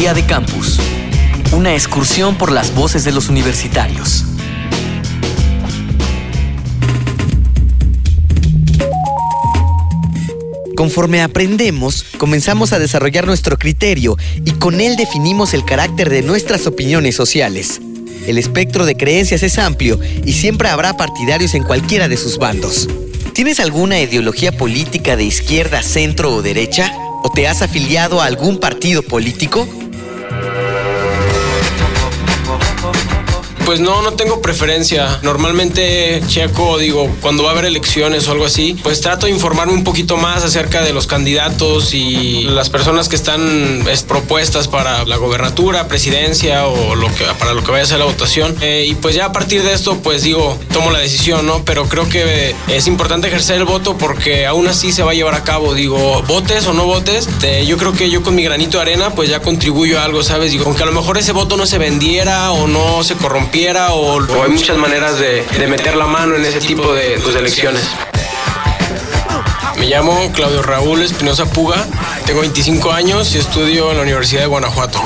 Día de Campus. Una excursión por las voces de los universitarios. Conforme aprendemos, comenzamos a desarrollar nuestro criterio y con él definimos el carácter de nuestras opiniones sociales. El espectro de creencias es amplio y siempre habrá partidarios en cualquiera de sus bandos. ¿Tienes alguna ideología política de izquierda, centro o derecha? ¿O te has afiliado a algún partido político? Pues no, no tengo preferencia. Normalmente checo, digo, cuando va a haber elecciones o algo así, pues trato de informarme un poquito más acerca de los candidatos y las personas que están propuestas para la gobernatura, presidencia o lo que para lo que vaya a ser la votación. Eh, y pues ya a partir de esto, pues digo, tomo la decisión, ¿no? Pero creo que es importante ejercer el voto porque aún así se va a llevar a cabo. Digo, votes o no votes, yo creo que yo con mi granito de arena, pues ya contribuyo a algo, ¿sabes? Digo, aunque a lo mejor ese voto no se vendiera o no se corrompiera o, hay muchas maneras de, meter la mano en ese tipo de pues, elecciones. Me llamo Claudio Raúl Espinosa Puga, tengo 25 años y estudio en la Universidad de Guanajuato.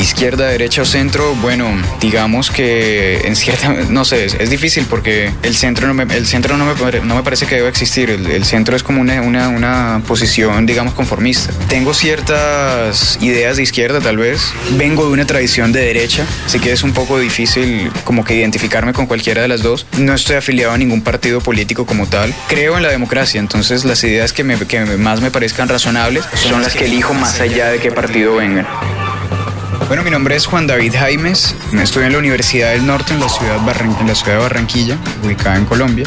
Izquierda, derecha o centro, bueno, digamos que en cierta, no sé, es, difícil porque el centro no me, el centro no me, no me parece que deba existir, el, centro es como una, una, una, posición, digamos, conformista. Tengo ciertas ideas de izquierda tal vez, vengo de una tradición de derecha, así que es un poco difícil como que identificarme con cualquiera de las dos. No estoy afiliado a ningún partido político como tal, creo en la democracia, entonces las ideas que, me, que más me parezcan razonables son las que elijo más allá de qué partido vengan. Bueno, mi nombre es Juan David Jaimes, estoy en la Universidad del Norte en la ciudad, en la ciudad de Barranquilla, ubicada en Colombia.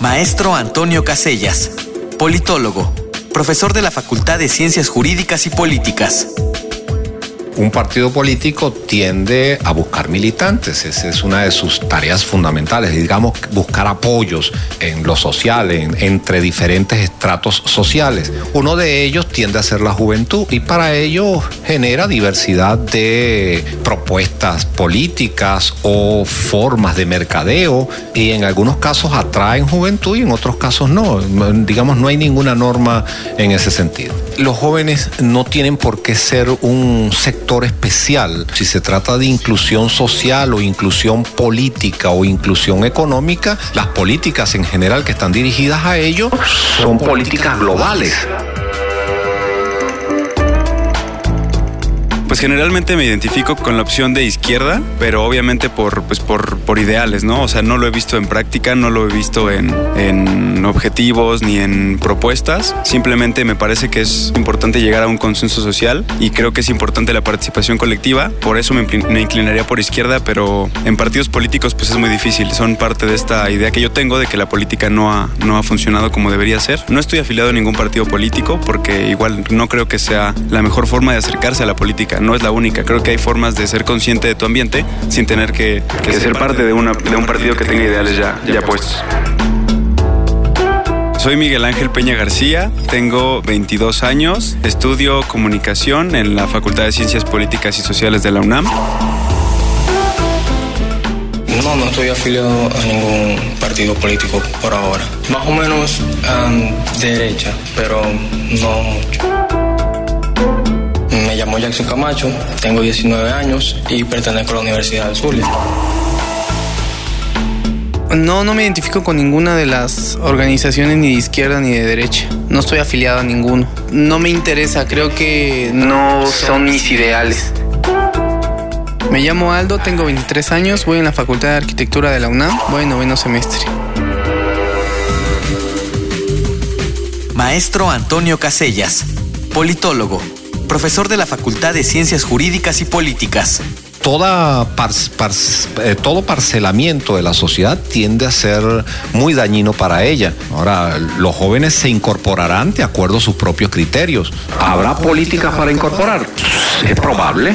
Maestro Antonio Casellas, politólogo, profesor de la Facultad de Ciencias Jurídicas y Políticas un partido político tiende a buscar militantes, esa es una de sus tareas fundamentales, digamos, buscar apoyos en lo social, entre diferentes estratos sociales. Uno de ellos tiende a ser la juventud y para ello genera diversidad de propuestas políticas o formas de mercadeo y en algunos casos atraen juventud y en otros casos no. Digamos, no hay ninguna norma en ese sentido. Los jóvenes no tienen por qué ser un sector especial, si se trata de inclusión social o inclusión política o inclusión económica, las políticas en general que están dirigidas a ello son políticas globales. Generalmente me identifico con la opción de izquierda, pero obviamente por, pues por, por ideales, ¿no? O sea, no lo he visto en práctica, no lo he visto en, en objetivos ni en propuestas. Simplemente me parece que es importante llegar a un consenso social y creo que es importante la participación colectiva. Por eso me, me inclinaría por izquierda, pero en partidos políticos pues es muy difícil. Son parte de esta idea que yo tengo de que la política no ha, no ha funcionado como debería ser. No estoy afiliado a ningún partido político porque igual no creo que sea la mejor forma de acercarse a la política no es la única. Creo que hay formas de ser consciente de tu ambiente sin tener que, ser parte de, una, de un partido que tenga ideales ya, ya puestos. Soy Miguel Ángel Peña García, tengo 22 años, estudio comunicación en la Facultad de Ciencias Políticas y Sociales de la UNAM. No, no estoy afiliado a ningún partido político por ahora. Más o menos derecha, pero no mucho. Me llamo Jackson Camacho, tengo 19 años y pertenezco a la Universidad del Zulia. No, no me identifico con ninguna de las organizaciones ni de izquierda ni de derecha. No estoy afiliado a ninguno. No me interesa, creo que no son mis ideales. Me llamo Aldo, tengo 23 años, voy en la Facultad de Arquitectura de la UNAM, voy en noveno semestre. Maestro Antonio Casellas, politólogo, profesor de la Facultad de Ciencias Jurídicas y Políticas. Toda eh, todo parcelamiento de la sociedad tiende a ser muy dañino para ella. Ahora, los jóvenes se incorporarán de acuerdo a sus propios criterios. ¿Habrá políticas para incorporar? Es probable.